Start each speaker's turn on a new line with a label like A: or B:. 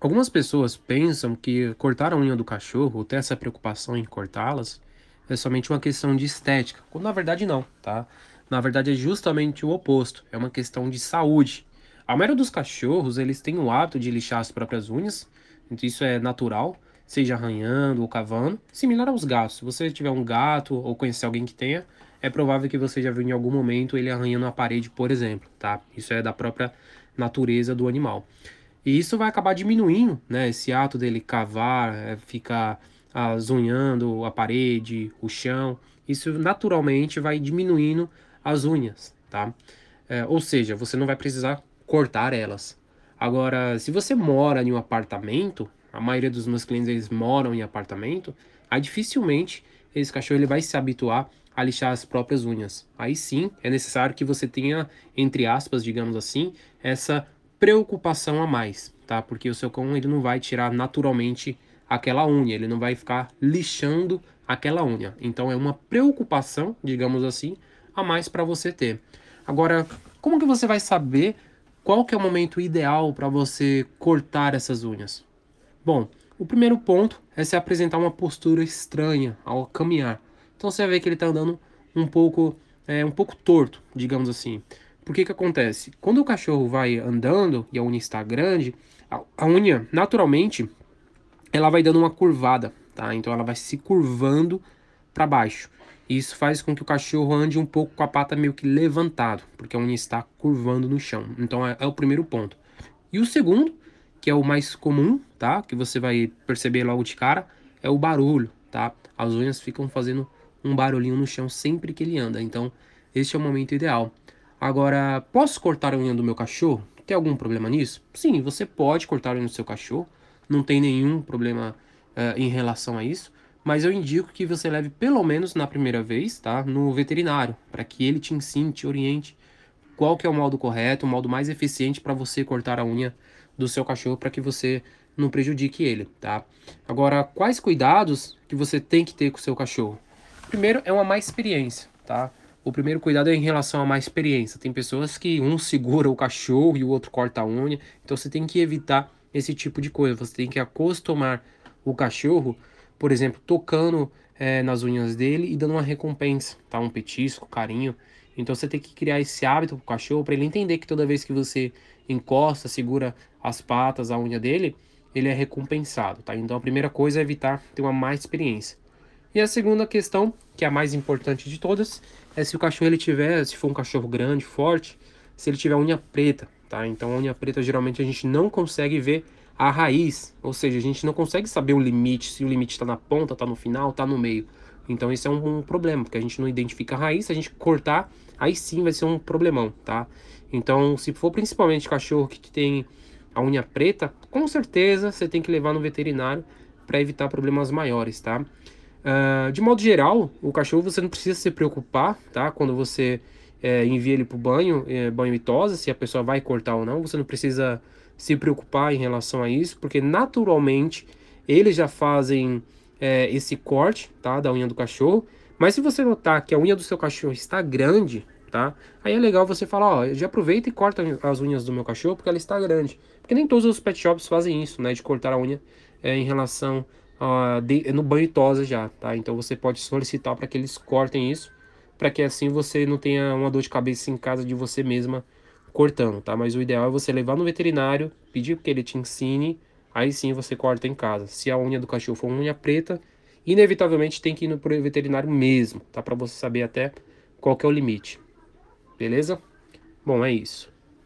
A: Algumas pessoas pensam que cortar a unha do cachorro, ou ter essa preocupação em cortá-las, é somente uma questão de estética, quando na verdade não, tá? Na verdade é justamente o oposto, é uma questão de saúde. A maioria dos cachorros, eles têm o hábito de lixar as próprias unhas, então isso é natural, seja arranhando ou cavando, similar aos gatos. Se você tiver um gato ou conhecer alguém que tenha, é provável que você já viu em algum momento ele arranhando a parede, por exemplo, tá? Isso é da própria natureza do animal. E isso vai acabar diminuindo, né? Esse ato dele cavar, é, ficar azunhando a parede, o chão, isso naturalmente vai diminuindo as unhas, tá? É, ou seja, você não vai precisar cortar elas. Agora, se você mora em um apartamento, a maioria dos meus clientes eles moram em apartamento, aí dificilmente esse cachorro ele vai se habituar a lixar as próprias unhas. Aí sim, é necessário que você tenha, entre aspas, digamos assim, essa preocupação a mais, tá? Porque o seu cão ele não vai tirar naturalmente aquela unha, ele não vai ficar lixando aquela unha. Então é uma preocupação, digamos assim, a mais para você ter. Agora, como que você vai saber qual que é o momento ideal para você cortar essas unhas? Bom, o primeiro ponto é se apresentar uma postura estranha ao caminhar. Então você ver que ele está andando um pouco, é, um pouco torto, digamos assim. Por que acontece? Quando o cachorro vai andando e a unha está grande, a, a unha, naturalmente, ela vai dando uma curvada, tá? Então ela vai se curvando para baixo. Isso faz com que o cachorro ande um pouco com a pata meio que levantado, porque a unha está curvando no chão. Então é, é o primeiro ponto. E o segundo, que é o mais comum, tá? Que você vai perceber logo de cara, é o barulho, tá? As unhas ficam fazendo um barulhinho no chão sempre que ele anda. Então, este é o momento ideal. Agora, posso cortar a unha do meu cachorro? Tem algum problema nisso? Sim, você pode cortar a unha do seu cachorro. Não tem nenhum problema uh, em relação a isso. Mas eu indico que você leve pelo menos na primeira vez, tá? No veterinário, para que ele te ensine, te oriente qual que é o modo correto, o modo mais eficiente para você cortar a unha do seu cachorro para que você não prejudique ele, tá? Agora, quais cuidados que você tem que ter com o seu cachorro? Primeiro é uma má experiência, tá? O primeiro cuidado é em relação a má experiência. Tem pessoas que um segura o cachorro e o outro corta a unha. Então você tem que evitar esse tipo de coisa. Você tem que acostumar o cachorro, por exemplo, tocando é, nas unhas dele e dando uma recompensa, tá? Um petisco, carinho. Então você tem que criar esse hábito pro cachorro para ele entender que toda vez que você encosta, segura as patas, a unha dele, ele é recompensado, tá? Então a primeira coisa é evitar ter uma má experiência. E a segunda questão, que é a mais importante de todas, é se o cachorro ele tiver, se for um cachorro grande, forte, se ele tiver unha preta, tá? Então a unha preta geralmente a gente não consegue ver a raiz, ou seja, a gente não consegue saber o limite, se o limite está na ponta, está no final, está no meio. Então isso é um, um, problema, porque a gente não identifica a raiz, se a gente cortar, aí sim vai ser um problemão, tá? Então, se for principalmente cachorro que tem a unha preta, com certeza você tem que levar no veterinário para evitar problemas maiores, tá? Uh, de modo geral, o cachorro você não precisa se preocupar, tá? Quando você é, envia ele para o banho, é, banho e tosa, se a pessoa vai cortar ou não, você não precisa se preocupar em relação a isso, porque naturalmente eles já fazem é, esse corte, tá? Da unha do cachorro. Mas se você notar que a unha do seu cachorro está grande, tá? Aí é legal você falar, ó, já aproveita e corta as unhas do meu cachorro porque ela está grande. Porque nem todos os pet shops fazem isso, né? De cortar a unha é, em relação uh, de, no banho tosa já, tá? Então você pode solicitar para que eles cortem isso, para que assim você não tenha uma dor de cabeça em casa de você mesma cortando, tá? Mas o ideal é você levar no veterinário, pedir que ele te ensine, aí sim você corta em casa. Se a unha do cachorro for uma unha preta, inevitavelmente tem que ir no veterinário mesmo, tá? Para você saber até qual é o limite. Beleza? Bom, é isso.